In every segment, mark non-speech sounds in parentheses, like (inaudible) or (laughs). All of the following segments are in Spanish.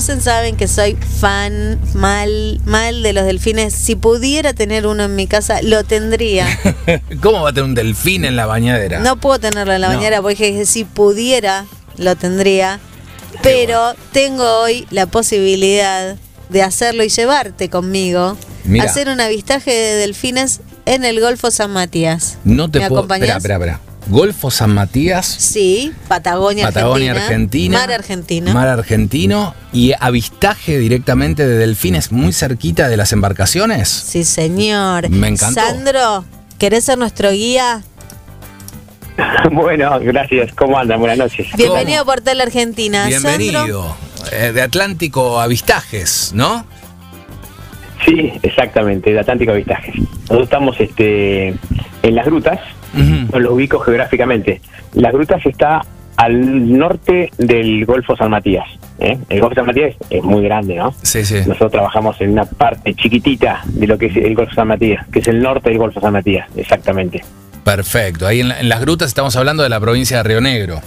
conocen saben que soy fan mal, mal de los delfines. Si pudiera tener uno en mi casa, lo tendría. (laughs) ¿Cómo va a tener un delfín en la bañadera? No puedo tenerlo en la No. bañera porque dije, si pudiera, lo tendría. Pero tengo hoy la posibilidad de hacerlo y llevarte conmigo. Hacer un avistaje de delfines en el Golfo San Matías. No te ¿Me puedo. Espera, espera, espera. Golfo San Matías, Sí, Patagonia, Patagonia, Argentina. Argentina. Mar Argentino. Mar argentino y avistaje directamente de delfines muy cerquita de las embarcaciones. Sí, señor. Me encantó. Sandro, ¿querés ser nuestro guía? (laughs) Bueno, gracias. ¿Cómo andan? Buenas noches. Bienvenido a Portal Argentina. Sandro, Bienvenido. Eh, de Atlántico Avistajes, ¿no? Sí, exactamente, de Atlántico Avistajes. Nosotros estamos este, en las grutas, Ujú. no los ubico geográficamente. Las grutas está al norte del Golfo San Matías. ¿eh? El Golfo San Matías es muy grande, ¿no? Sí, sí. Nosotros trabajamos en una parte chiquitita de lo que es el Golfo San Matías, que es el norte del Golfo San Matías, exactamente. Perfecto. Ahí en, la- en las grutas estamos hablando de la provincia de Río Negro.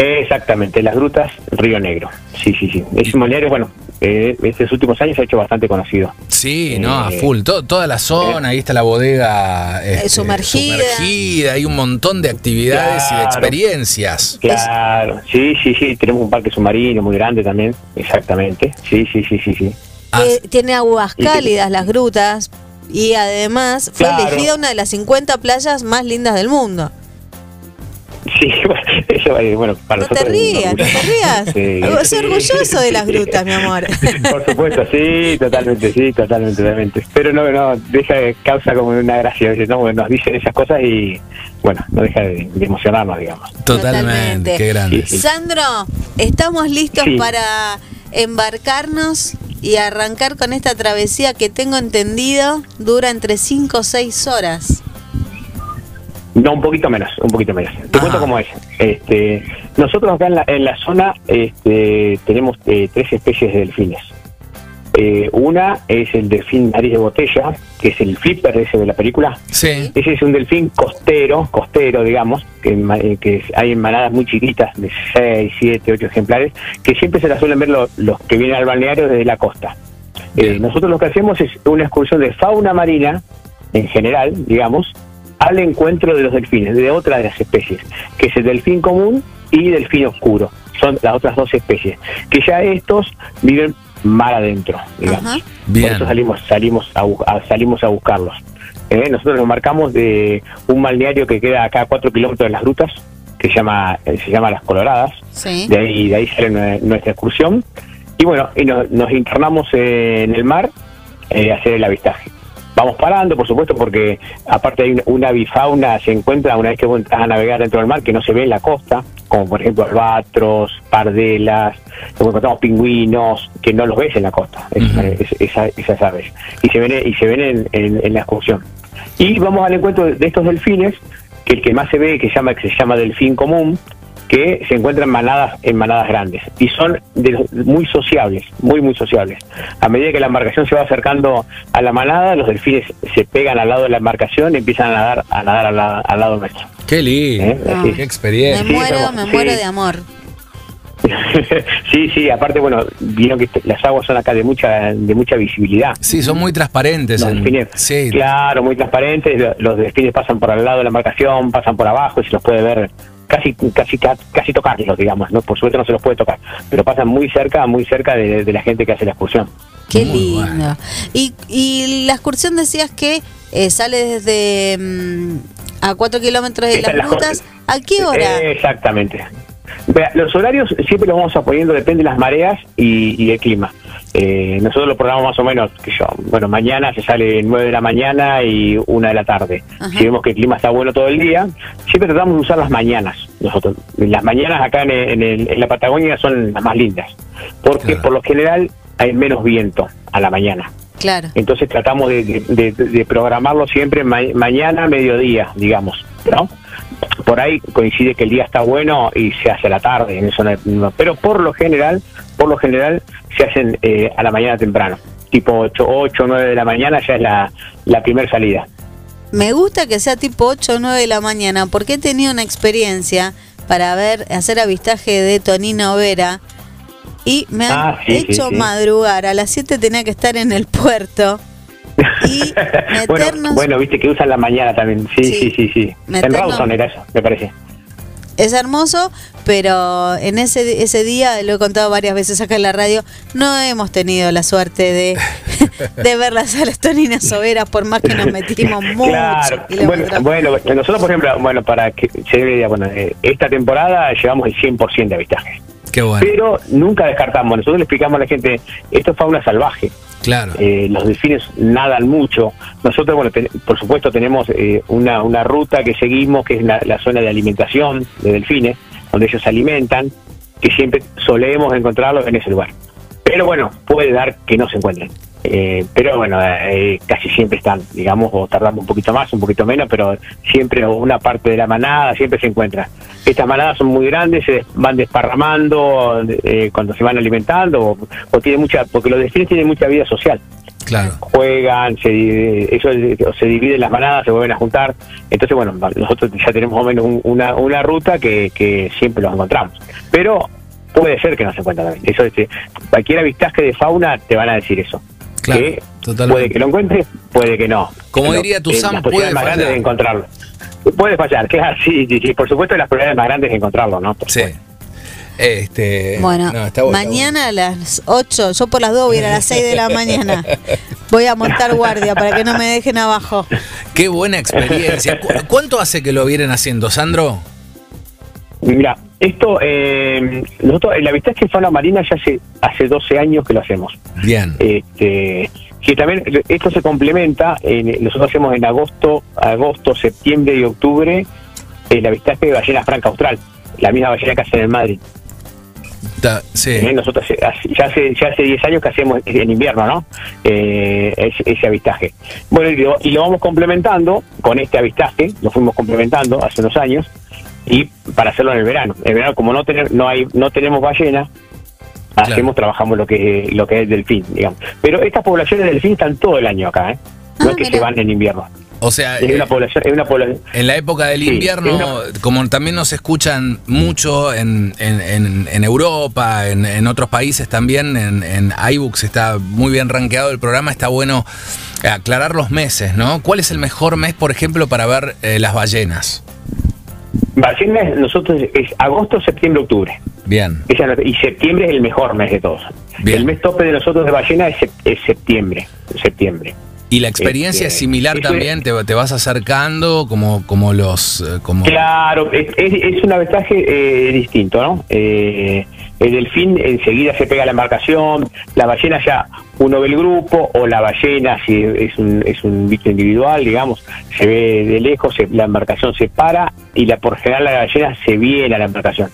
Exactamente, las grutas Río Negro. Sí, sí, sí. Es un balneario, bueno, eh, estos últimos años se ha hecho bastante conocido. Sí, no, a Eh, full. To- toda la zona, ahí está la bodega este, sumergida. sumergida, hay un montón de actividades y de experiencias. Claro, sí, sí, sí, tenemos un parque submarino muy grande también, exactamente. Sí, sí, sí, sí, sí. Ah, que tiene aguas cálidas las grutas y además fue Claro. elegida una de las 50 playas más lindas del mundo. Sí, (laughs) bueno, eso, bueno, para No te rías, no te rías. Sí, Soy sí. orgulloso de las grutas, mi amor. (laughs) Por supuesto, sí, totalmente, sí, totalmente, totalmente. Pero no, no, deja, causa como una gracia, ¿no? Bueno, nos dicen esas cosas y, bueno, no deja de, de emocionarnos, digamos. totalmente, qué grande. Sí, sí. Sandro, estamos listos Sí. para embarcarnos y arrancar con esta travesía que tengo entendido dura entre 5 o 6 horas. No, un poquito menos, un poquito menos. Te Ajá. cuento cómo es. Este, nosotros acá en la, en la zona este, tenemos eh, tres especies de delfines. Eh, una es el delfín nariz de botella, que es el flipper ese de la película. Sí, Ese es un delfín costero, costero, digamos, que, eh, que hay en manadas muy chiquitas, de 6, 7, 8 ejemplares, que siempre se las suelen ver lo- los que vienen al balneario desde la costa. Eh, nosotros lo que hacemos es una excursión de fauna marina, en general, digamos, al encuentro de los delfines, de otra de las especies, que es el delfín común y delfín oscuro. Son las otras dos especies, que ya estos viven mar adentro, digamos. Bien. Por eso salimos, salimos a, salimos a buscarlos. Eh, nosotros nos marcamos de un balneario que queda acá a cuatro kilómetros de las grutas, que se llama, eh, se llama Las Coloradas. Sí. De ahí, de ahí sale nue- nuestra excursión. Y bueno, y nos, nos internamos en el mar eh, a hacer el avistaje. Vamos parando, por supuesto, porque aparte hay una, una bifauna, se encuentra una vez que vos a navegar dentro del mar que no se ve en la costa, como por ejemplo albatros, pardelas, luego encontramos pingüinos, que no los ves en la costa, es- esas aves, y se ven, y se ven en, en- en la excursión. Y vamos al encuentro de estos delfines, que el que más se ve, que se llama, que se llama delfín común, que se encuentran en manadas en manadas grandes y son de los- muy sociables, muy muy sociables. A medida que la embarcación se va acercando a la manada, los delfines se pegan al lado de la embarcación y empiezan a nadar a nadar al, la- al lado nuestro. Qué lindo, Eh, Ah. qué Me experiencia. Sí, muero, me sí. muero de amor. (laughs) sí, sí, aparte bueno, vieron que est- las aguas son acá de mucha de mucha visibilidad. Sí, son muy transparentes. Los en- delfines, sí, claro, muy transparentes. lo- Los delfines pasan por al lado de la embarcación, pasan por abajo y se los puede ver casi casi ca- casi tocarlos, digamos, no por suerte no se los puede tocar, pero pasan muy cerca, muy cerca de, de la gente que hace la excursión. Qué Muy lindo. bueno. Y, y la excursión decías que eh, sale desde mm, a 4 kilómetros de Está las rutas. ¿A qué hora? Exactamente. Los horarios siempre los vamos apoyando, depende de las mareas y, y el clima. Eh, nosotros lo programamos más o menos, que yo, bueno, mañana se sale 9 de la mañana y 1 de la tarde. Ajá. Si vemos que el clima está bueno todo el día, siempre tratamos de usar las mañanas. Nosotros, las mañanas acá en, el- en el- en la Patagonia son las más lindas, porque Claro. por lo general hay menos viento a la mañana. Claro. Entonces tratamos de, de- de- de programarlo siempre ma- mañana, mediodía, digamos, ¿no? Por ahí coincide que el día está bueno y se hace a la tarde, en eso no pero por lo general, por lo general se hacen eh, a la mañana temprano, tipo 8, 8 9 de la mañana ya es la, la primera salida. Me gusta que sea tipo 8 o 9 de la mañana porque he tenido una experiencia para ver hacer avistaje de Tonino Vera y me han Ah, sí, sí, hecho sí. madrugar. A las 7 tenía que estar en el puerto. Y (laughs) bueno, meternos. bueno, viste que usan la mañana también. Sí, Sí. sí, sí, sí. En Rawson era eso, me parece. Es hermoso, pero en ese, ese día, lo he contado varias veces acá en la radio, no hemos tenido la suerte de, (laughs) de ver las alas toninas soberas, por más que nos (laughs) metimos mucho. Claro, bueno, bueno, nosotros, por ejemplo, bueno, para que se una idea, bueno, eh, esta temporada llevamos el 100% de avistaje. Qué bueno. Pero nunca descartamos, nosotros le explicamos a la gente, esto es fauna salvaje, Claro. eh, los delfines nadan mucho. Nosotros, bueno, ten- por supuesto tenemos eh, una, una ruta que seguimos, que es la, la zona de alimentación de delfines, donde ellos se alimentan, que siempre solemos encontrarlos en ese lugar. Pero bueno, puede dar que no se encuentren. Eh, pero bueno, eh, casi siempre están, digamos, o tardamos un poquito más, un poquito menos, pero siempre una parte de la manada siempre se encuentra. Estas manadas son muy grandes, se van desparramando eh, cuando se van alimentando, o, o tiene mucha, porque los delfines tienen mucha vida social Claro. juegan, se, eso se dividen las manadas, se vuelven a juntar. Entonces, bueno, nosotros ya tenemos más o menos un- una, una ruta que, que siempre los encontramos. Pero puede ser que no se encuentren también. Eso, este, cualquier avistaje de fauna te van a decir eso. Claro, Que totalmente. Puede que lo encuentres, puede que no. Como Pero, diría tu Sam, puede más fallar. de encontrarlo. Puede fallar, claro, sí, sí, sí. Por supuesto, las probabilidades más grandes de encontrarlo, ¿no? Por Sí. supuesto. Este, Bueno, no, está bueno, está mañana a las 8, yo por las 2 voy a ir a las 6 de la mañana. (laughs) Voy a montar guardia para que no me dejen abajo. Qué buena experiencia. ¿Cu- ¿Cuánto hace que lo vienen haciendo, Sandro? Mira, esto, eh, nosotros, el avistaje de fauna marina ya hace, hace 12 años que lo hacemos. Bien. Este, que también esto se complementa, en- nosotros hacemos en agosto, agosto, septiembre y octubre el avistaje de ballena franca austral, la misma ballena que hacen en Madrid. Sí. ¿eh? Nosotros ya hace ya hace 10 años que hacemos en invierno, ¿no? Eh, ese, ese avistaje. Bueno, y lo, y lo vamos complementando con este avistaje, lo fuimos complementando hace unos años y para hacerlo en el verano. En el verano como no tener, no hay no tenemos ballena, Claro. hacemos trabajamos lo que lo que es delfín, digamos. Pero estas poblaciones de delfín están todo el año acá, ¿eh? No Ah, es que mira. se van en invierno. O sea, Es una eh, población, es una población. en la época del Sí, invierno, es como también nos escuchan mucho en, en- en- en Europa, en, en otros países también, en, en iBooks está muy bien rankeado el programa, está bueno aclarar los meses, ¿no? ¿Cuál es el mejor mes, por ejemplo, para ver eh, las ballenas? Ballenas, nosotros es agosto, septiembre, octubre. Bien, y septiembre es el mejor mes de todos. Bien. El mes tope de nosotros de ballena es septiembre. Septiembre. Y la experiencia Este, es similar eso también, te, te vas acercando como, como los... eh, Como, Claro, es, es- es un avistaje eh, distinto, ¿no? Eh, el delfín enseguida se pega a la embarcación, la ballena ya uno ve el grupo, o la ballena, si es un, es un bicho individual, digamos, se ve de lejos, se- la embarcación se para y la por general la ballena se viene a la embarcación.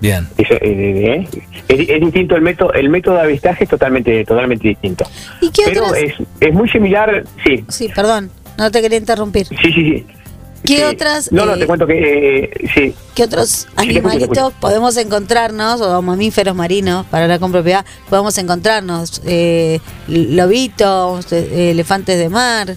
Bien. Eso, eh, eh, es, es distinto el método, el método de avistaje es totalmente, totalmente distinto. ¿Y qué Pero otras? es, es muy similar, sí, Sí, perdón, no te quería interrumpir. sí, sí, sí. ¿Qué Sí. otras, No, no, eh, te cuento que eh, sí. ¿Qué otros Sí, te escucho, te animalitos escucho. podemos encontrarnos, o mamíferos marinos, para hablar con propiedad, podemos encontrarnos? Eh, lobitos, eh, elefantes de mar.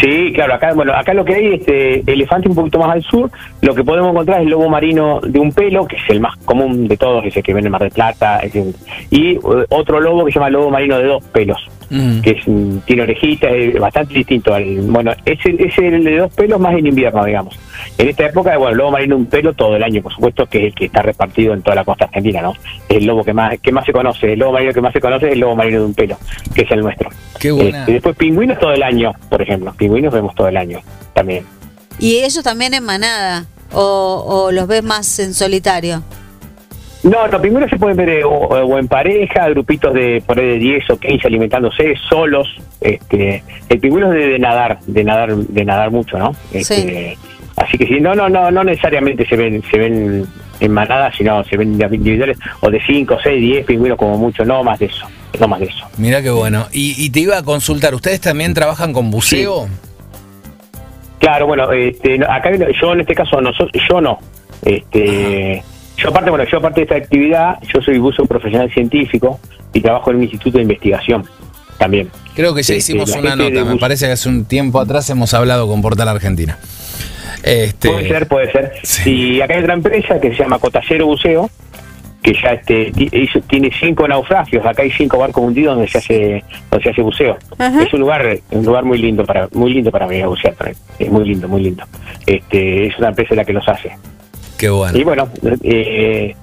Sí, claro, acá, bueno, acá lo que hay, este elefante un poquito más al sur, lo que podemos encontrar es el lobo marino de un pelo, que es el más común de todos, ese que ven en Mar del Plata, ese- y eh, otro lobo que se llama lobo marino de dos pelos, Mm. que es, tiene orejitas, es bastante distinto al, bueno, ese es el de dos pelos más en invierno, digamos. En esta época, bueno, el lobo marino de un pelo todo el año, por supuesto, que es el que está repartido en toda la costa argentina, ¿no? Es el lobo que más, que más se conoce, el lobo marino que más se conoce es el lobo marino de un pelo, que es el nuestro. Qué buena. Este, después pingüinos todo el año, por ejemplo. Pingüinos vemos todo el año también. Y ellos también en manada, o, o los ves más en solitario. No, los pingüinos se pueden ver eh, o, o en pareja, grupitos de por ahí de 10 o 15 alimentándose solos. Este, el pingüino es de, de nadar, de nadar, de nadar mucho, ¿no? Este, Así que sí, no, no, no, no necesariamente se ven, se ven en manadas, sino se ven individuales o de 5, 6, 10 pingüinos como mucho, no más de eso, no más de eso. Mira qué bueno. Y, y te iba a consultar, ¿ustedes también trabajan con buceo? Claro, bueno, este, no, acá yo en este caso no, yo no. Este, yo aparte, bueno, yo aparte de esta actividad, yo soy buzo profesional científico y trabajo en un instituto de investigación también. Creo que ya Sí, hicimos una nota, me parece que hace un tiempo atrás hemos hablado con Portal Argentina. Este, Puede ser, puede ser. Sí. Y acá hay otra empresa que se llama Cotallero Buceo, que ya este hizo- tiene cinco naufragios, acá hay cinco barcos hundidos donde se hace donde se hace buceo. Ajá. Es un lugar un lugar muy lindo para muy lindo para venir a bucear también. Es muy lindo, muy lindo. Este es una empresa la que los hace. Qué bueno. Y bueno, eh,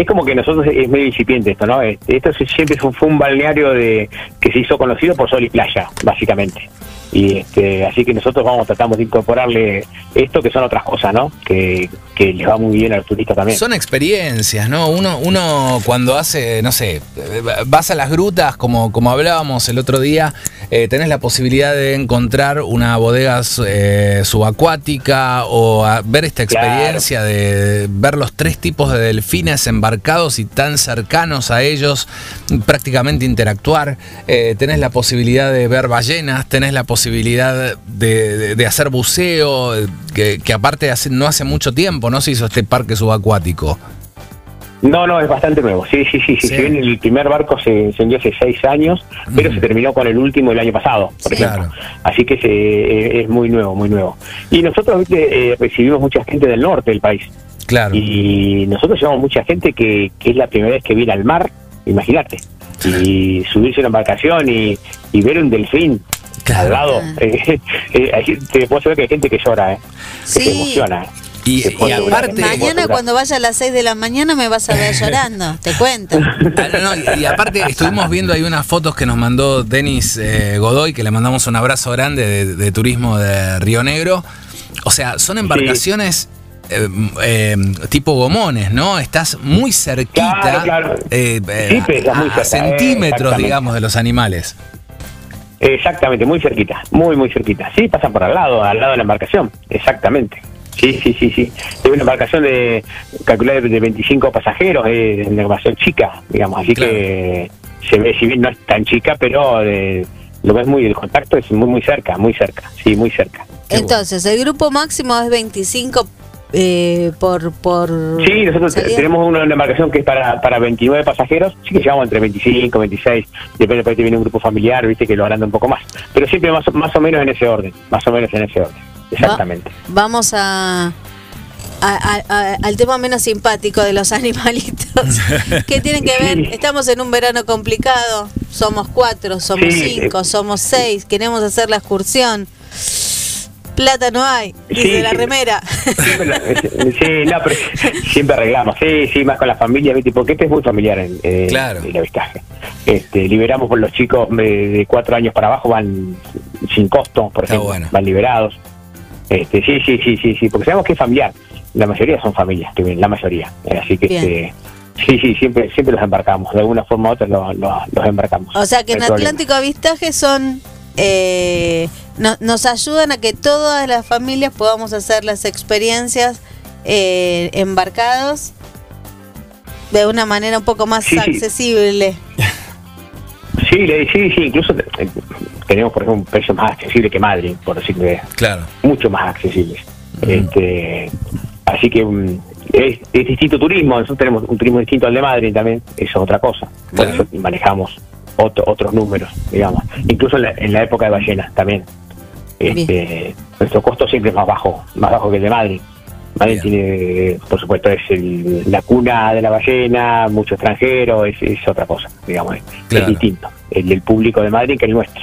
es como que nosotros es muy incipiente esto, ¿no? Este, Esto siempre fue, un balneario de que se hizo conocido por sol y playa, básicamente. Y este, así que nosotros vamos tratamos de incorporarle esto que son otras cosas, ¿no? Que, que les va muy bien a los turistas también. Son experiencias, ¿no? Uno, uno cuando hace, no sé, eh, vas a las grutas, como, como hablábamos el otro día, eh, tenés la posibilidad de encontrar una bodega eh, subacuática o a ver esta Claro. experiencia de ver los tres tipos de delfines y tan cercanos a ellos, prácticamente interactuar. Eh, tenés la posibilidad de ver ballenas, tenés la posibilidad de, de- de hacer buceo, que, que aparte hace- no hace mucho tiempo, ¿no? Se hizo este parque subacuático. No, no, es bastante nuevo. Sí, sí, sí. sí. Si bien el primer barco se, hundió hace seis años, pero se terminó con el último el año pasado, por Sí. ejemplo. Claro. Así que se, eh, es muy nuevo, muy nuevo. Y nosotros. Eh, recibimos mucha gente del norte del país. Claro. Y nosotros llevamos mucha gente que, que es la primera vez que viene al mar, imagínate. Y subirse a una embarcación y, y ver un delfín Claro. al lado. Eh, (laughs) eh, hay- te puedo saber que hay gente que llora, ¿eh? que se emociona. Y- aparte- Mañana cuando vaya a las 6 de la mañana me vas a ver (laughs) llorando, te cuento. Ah, no, no, y, y aparte estuvimos viendo ahí unas fotos que nos mandó Denis eh, Godoy, que le mandamos un abrazo grande de, de turismo de Río Negro. O sea, son embarcaciones eh, eh, tipo gomones, ¿no? Estás muy cerquita, Claro, claro. eh, eh, Sí, muy a, cerca, a centímetros, digamos, de los animales. Exactamente, muy cerquita, muy, muy cerquita. Sí, pasan por al lado, al lado de la embarcación, exactamente. Sí, sí, sí, sí. Es una embarcación de, calculada de 25 pasajeros, es una embarcación chica, digamos, así Claro. que se ve, si bien no es tan chica, pero eh, lo ves muy, el contacto es muy, muy cerca, muy cerca, sí, muy cerca. Qué Entonces, el grupo máximo es 25 eh, por, por... Sí, nosotros salida. tenemos una, una embarcación que es para, para 29 pasajeros, sí que llevamos entre 25, 26, depende, por ahí viene un grupo familiar, viste, que lo agranda un poco más, pero siempre más, o- más o menos en ese orden, más o menos en ese orden, exactamente. Vamos a, a- a- a- al tema menos simpático de los (laughs) animalitos. ¿Qué tienen que ver? Sí. Estamos en un verano complicado. Somos cuatro, somos Sí, cinco, eh. somos seis. Queremos hacer la excursión. Plata no hay, dice Sí, la remera. Siempre la- (laughs) sí, no, pero (laughs) siempre arreglamos, sí, sí, más con la familia, ¿viste? porque este es muy familiar en, eh, Claro. el avistaje. Este, liberamos por los chicos de, cuatro años para abajo, van sin costo, por Está ejemplo, bueno. van liberados. Este, sí, sí, sí, sí, sí, porque sabemos que es familiar. La mayoría son familias, que vienen, la mayoría. Eh, Así que, Bien. este, sí, sí, siempre siempre los embarcamos, de alguna forma u otra los, los, los embarcamos. O sea que en. Atlántico Avistaje son... eh, no- nos ayudan a que todas las familias podamos hacer las experiencias eh, embarcados de una manera un poco más Sí, sí. accesible. (laughs) Sí, le- sí, sí, incluso tenemos, por ejemplo, un precio más accesible que Madrid, por decirle Claro. mucho más accesibles. Este, así que mm, es, es distinto turismo, nosotros tenemos un turismo distinto al de Madrid también, eso es otra cosa. Por Claro. eso manejamos otro- otros números, digamos. Incluso en la, en la época de ballenas también. Este, nuestro costo siempre es más bajo, más bajo que el de Madrid. Madrid Bien. tiene, por supuesto, es el- la cuna de la ballena, mucho extranjero, es, es otra cosa, digamos. es- Claro. Es distinto el del público de Madrid que el nuestro.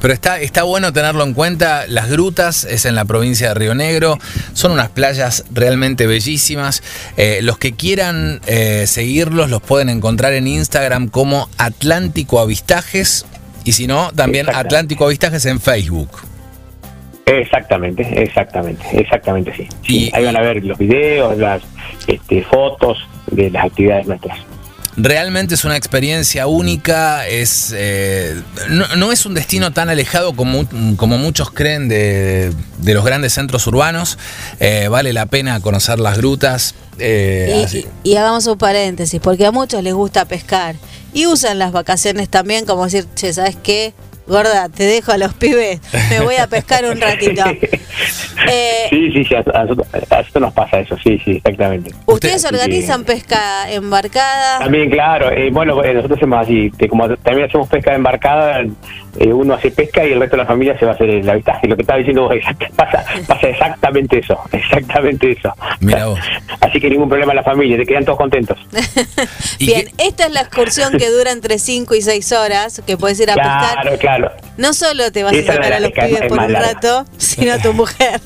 Pero está, está bueno tenerlo en cuenta. Las grutas es en la provincia de Río Negro. Son unas playas realmente bellísimas. Eh, los que quieran eh, seguirlos los pueden encontrar en Instagram como Atlántico Avistajes. Y si no, también. Atlántico Avistajes en Facebook. Exactamente, exactamente, exactamente sí. Sí, Y- ahí van a ver los videos, las este, fotos de las actividades nuestras. Realmente es una experiencia única, es eh, no, no es un destino tan alejado como, como muchos creen de, de los grandes centros urbanos. Eh, vale la pena conocer las grutas. eh, y- y hagamos un paréntesis, porque a muchos les gusta pescar y usan las vacaciones también como decir, che, ¿sabes qué? Gorda, te dejo a los pibes, me voy a pescar un ratito. (laughs) Eh, sí, sí, sí, a, a nosotros, a nosotros nos pasa eso, sí, sí, exactamente. ¿Ustedes Usted- organizan pesca embarcada? También, claro, eh, bueno, eh, nosotros hacemos así, que como también hacemos pesca embarcada, eh, uno hace pesca y el resto de la familia se va a hacer el avistaje. Lo que estaba diciendo vos, pasa, pasa exactamente eso, (laughs) exactamente eso. Mira vos. (laughs) Así que ningún problema en la familia, te quedan todos contentos. ¿Y Bien, esta es la excursión que dura entre 5 y 6 horas, que puedes ir a pescar. Claro, claro. No solo te vas Esa a sacar a los pibes por un larga. rato, sino a tu mujer.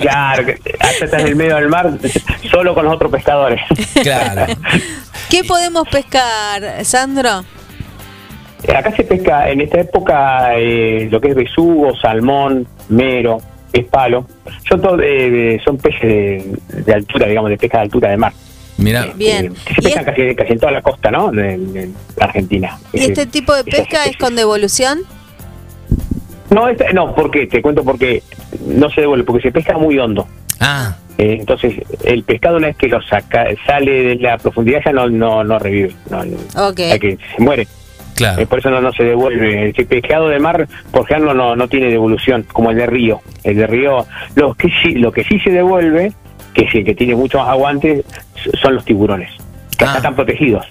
Claro, hasta estás en el medio del mar solo con los otros pescadores. Claro. ¿Qué podemos pescar, Sandro? Eh, Acá se pesca en esta época eh, lo que es besugo, salmón, mero, pez palo. Son, todo, eh, son peces de, de altura, digamos, de pesca de altura de mar. Mira, Bien. Eh, se ¿Y pescan es- casi, casi en toda la costa, ¿no? De, de la Argentina. ¿Y este tipo de pesca es con devolución? No, este- no, ¿por qué? Te cuento por qué. No se devuelve, porque se pesca muy hondo. ah, Eh, entonces, el pescado una vez que lo saca, sale de la profundidad ya no, no, no revive. No, no- Ok. hay que, se muere. claro. Eh, por eso no, no se devuelve. El pescado de mar, por ejemplo, no, no tiene devolución, como el de río. El de río, lo que sí, lo que sí se devuelve, que sí, que tiene mucho más aguante, son los tiburones. Que acá Ah. están protegidos.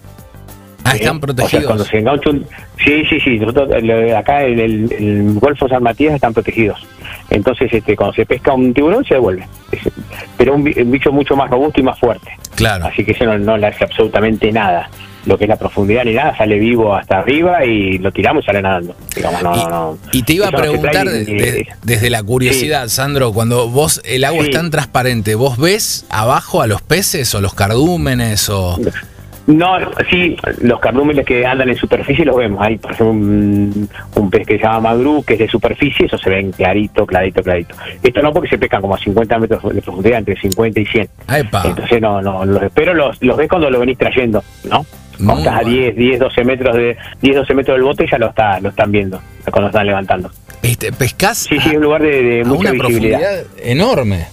Ah, ¿eh? están O sea, cuando protegidos. se engancha un... Sí, sí, sí. Nosotros, eh, acá en el, el Golfo San Matías están protegidos. Entonces, este, cuando se pesca un tiburón, se devuelve. Pero un, bi- un bicho mucho más robusto y más fuerte. Claro. Así que eso no, no le hace absolutamente nada. Lo que es la profundidad ni nada, sale vivo hasta arriba y lo tiramos y sale nadando. Digamos, no, y, no, y te iba a preguntar trae de- ni- de- desde la curiosidad, Sandro, cuando vos, el agua Sí. es tan transparente, ¿vos ves abajo a los peces o los cardúmenes o...? No, sí, los cardúmenes que andan en superficie los vemos. Hay, por ejemplo, un, un pez que se llama madrú, que es de superficie, eso se ven clarito, clarito, clarito. Esto no porque se pescan como a 50 metros de profundidad, entre 50 y 100. ¡Epa! Entonces, no, no, los, pero los, los ves cuando lo venís trayendo, ¿no? Cuando Muy estás a bueno. 10, 10, 12 metros de 10, 12 metros del bote ya lo está, lo están viendo, cuando lo están levantando. Este, pescás Sí, sí, es un lugar de, de mucha una visibilidad. profundidad enorme.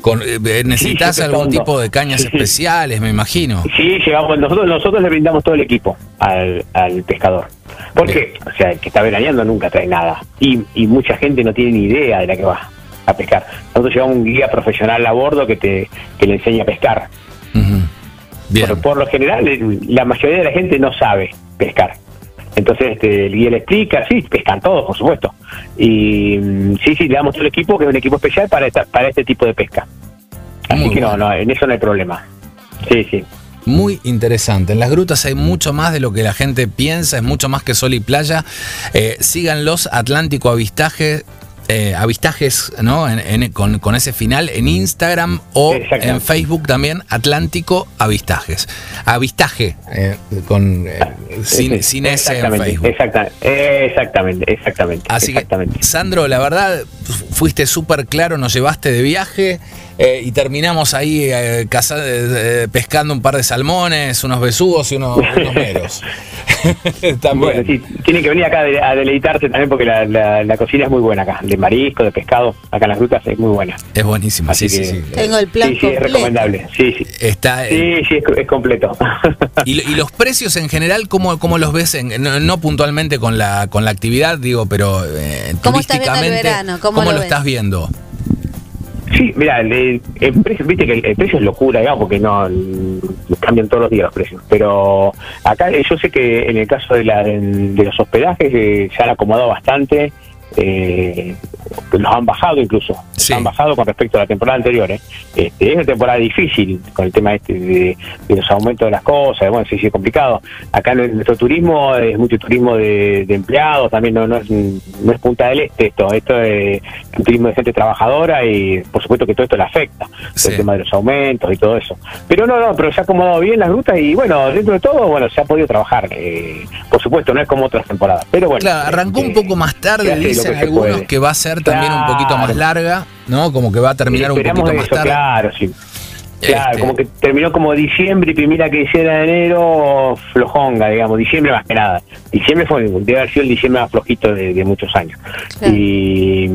Con, eh, necesitas sí, algún tipo de cañas Sí, sí. especiales, me imagino. Sí, llegamos, nosotros, nosotros le brindamos todo el equipo al, al pescador. Porque, o sea, el que está veraneando nunca trae nada. Y, y mucha gente no tiene ni idea de la que va a pescar. Nosotros llevamos un guía profesional a bordo que te que le enseña a pescar. Ujú. Bien. Por, por lo general, el- la mayoría de la gente no sabe pescar. Entonces, este, el guía le explica, sí, pescan todos, por supuesto. Y mm, sí, sí, le damos todo el equipo, que es un equipo especial para, esta- para este tipo de pesca. Así Muy que no, no, en eso no hay problema. Sí, sí. Muy interesante. En las grutas hay mucho más de lo que la gente piensa, es mucho más que sol y playa. Eh, síganlos, Atlántico Avistaje. Eh, avistajes, ¿no? En- en- con, con ese final en Instagram o Exactamente. en Facebook también, Atlántico Avistajes. Avistaje, eh, con, eh, sin, Sí, sin S en exactamente, Facebook. exacta- exactamente, exactamente. Así exactamente. que, Sandro, la verdad, fuiste súper claro, nos llevaste de viaje eh, y terminamos ahí eh, caza- eh, pescando un par de salmones, unos besugos y unos, unos meros. (laughs) (laughs) También. Bueno, sí, tienen que venir acá a deleitarse también porque la, la- la cocina es muy buena acá, de marisco, de pescado, acá en las rutas es muy buena. Es buenísimo, sí, Así sí, que- sí. Tengo el plan sí, sí, es completo. recomendable. Sí, sí. Está, eh, Sí, sí, es, es completo. y, y los precios en general, ¿cómo, cómo los ves? En- no, no puntualmente con la, con la actividad, digo, pero eh, ¿Cómo estás viendo el turísticamente, verano? ¿Cómo lo lo ves? estás viendo? Sí, mira, el, el precio, viste que el, el precio es locura, digamos, porque no cambian todos los días los precios. Pero acá eh, yo sé que en el caso de, la, de los hospedajes eh, se han acomodado bastante, eh, los han bajado incluso, Sí. han bajado con respecto a la temporada anterior. ¿eh? Este, es una temporada difícil con el tema este de, de los aumentos de las cosas, bueno, sí, sí, es complicado. Acá nuestro turismo es mucho turismo de, de empleados, también no, no, es, no es Punta del Este esto, esto es un turismo de gente trabajadora y por supuesto que todo esto le afecta, Sí. el tema de los aumentos y todo eso. Pero no, no, pero se ha acomodado bien las rutas y bueno, dentro de todo, bueno, se ha podido trabajar. eh, por supuesto, no es como otras temporadas, pero bueno. Claro, arrancó un este, poco más tarde, lo dicen que se algunos puede. que va a ser también un poquito más Claro. larga, ¿no? Como que va a terminar un poquito más eso, tarde. Claro, sí. Claro, Este, como que terminó como diciembre y primera quincena de enero flojonga, digamos, diciembre más que nada. Diciembre fue, debe haber sido el diciembre más flojito de, de muchos años. Claro. Y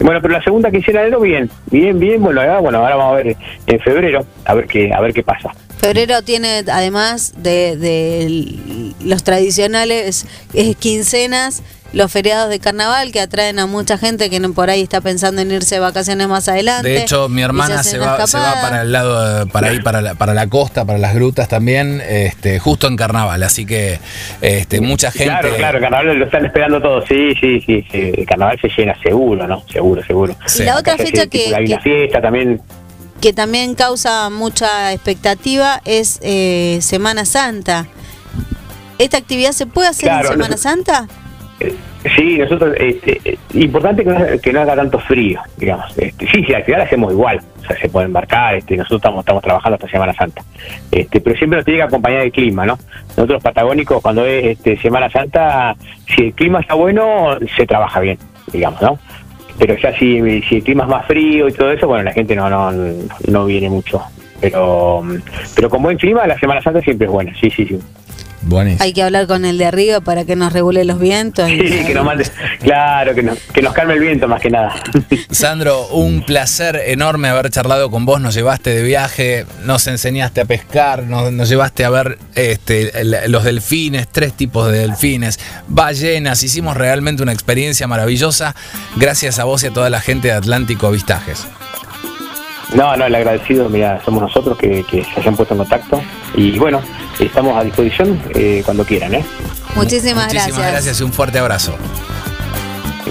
bueno, pero la segunda quincena de enero bien, bien, bien, bueno, ahora, bueno, ahora vamos a ver en febrero, a ver qué, a ver qué pasa. Febrero tiene, además de, de los tradicionales eh, quincenas, los feriados de carnaval que atraen a mucha gente que no, por ahí está pensando en irse de vacaciones más adelante. De hecho, mi hermana se va, se va para el lado, para ahí, para la, para la costa, para las grutas también, este, justo en carnaval. Así que este, mucha gente. Claro, claro, carnaval lo están esperando todos. Sí, sí, sí, sí. El carnaval se llena seguro, ¿no? Seguro, seguro. Sí. Y la otra fecha que, Hay una que- fiesta también. que también causa mucha expectativa es eh, Semana Santa. ¿Esta actividad se puede hacer Claro, en Semana no- Santa? Sí, nosotros, este, eh, importante que no, haga tanto frío, digamos. Este, sí, sí, actividad la hacemos igual, o sea, se puede embarcar, este, nosotros estamos, estamos trabajando hasta Semana Santa, este, pero siempre nos tiene que acompañar el clima, ¿no? Nosotros patagónicos, cuando es este, Semana Santa, si el clima está bueno, se trabaja bien, digamos, ¿no? Pero ya si, si el clima es más frío y todo eso, bueno, la gente no, no, no viene mucho. Pero, pero con buen clima, la Semana Santa siempre es buena, sí, sí, sí. Buenísimo. Hay que hablar con el de arriba para que nos regule los vientos. y- (laughs) Sí, que nos mande, claro, que nos, que nos calme el viento más que nada. (laughs) Sandro, un placer enorme haber charlado con vos. Nos llevaste de viaje, nos enseñaste a pescar, nos, nos llevaste a ver este, el- los delfines, tres tipos de delfines, ballenas. Hicimos realmente una experiencia maravillosa. Gracias a vos y a toda la gente de Atlántico Avistajes. No, no, el agradecido, mira, somos nosotros que, que se hayan puesto en contacto. Y bueno, estamos a disposición eh, cuando quieran, ¿eh? Muchísimas, Muchísimas gracias. gracias y un fuerte abrazo.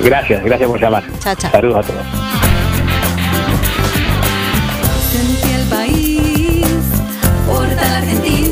Gracias, gracias por llamar. Chao, chao. Saludos a todos. Sentí el país, Portal Argentina.